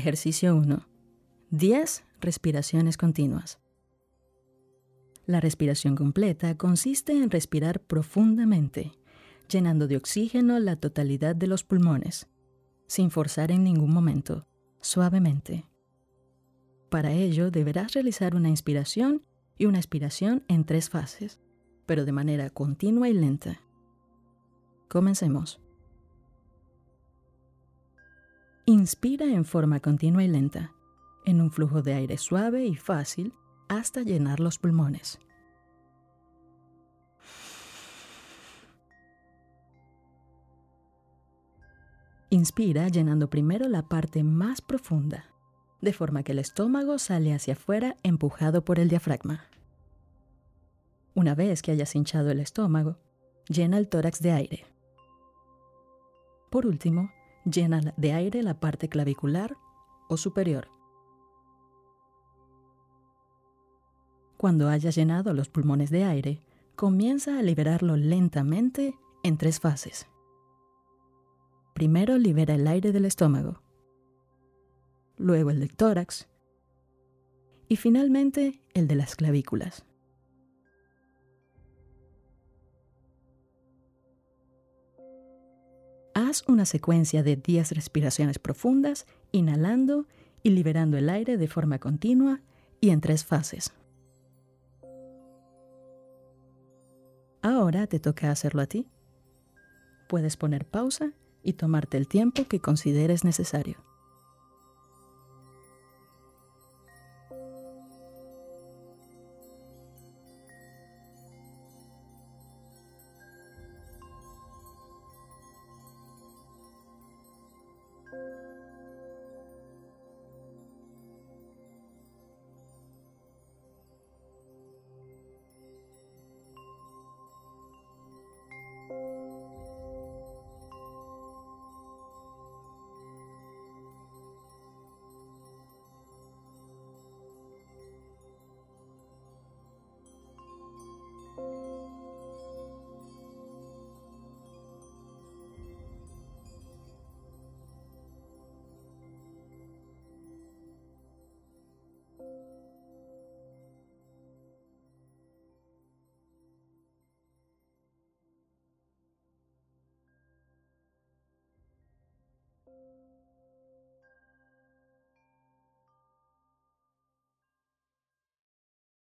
Ejercicio 1. 10 respiraciones continuas. La respiración completa consiste en respirar profundamente, llenando de oxígeno la totalidad de los pulmones, sin forzar en ningún momento, suavemente. Para ello deberás realizar una inspiración y una expiración en tres fases, pero de manera continua y lenta. Comencemos. Inspira en forma continua y lenta, en un flujo de aire suave y fácil hasta llenar los pulmones. Inspira llenando primero la parte más profunda, de forma que el estómago sale hacia afuera empujado por el diafragma. Una vez que hayas hinchado el estómago, llena el tórax de aire. Por último, llena de aire la parte clavicular o superior. Cuando hayas llenado los pulmones de aire, comienza a liberarlo lentamente en tres fases. Primero libera el aire del estómago, luego el del tórax y finalmente el de las clavículas. Haz una secuencia de 10 respiraciones profundas, inhalando y liberando el aire de forma continua y en tres fases. Ahora te toca hacerlo a ti. Puedes poner pausa y tomarte el tiempo que consideres necesario.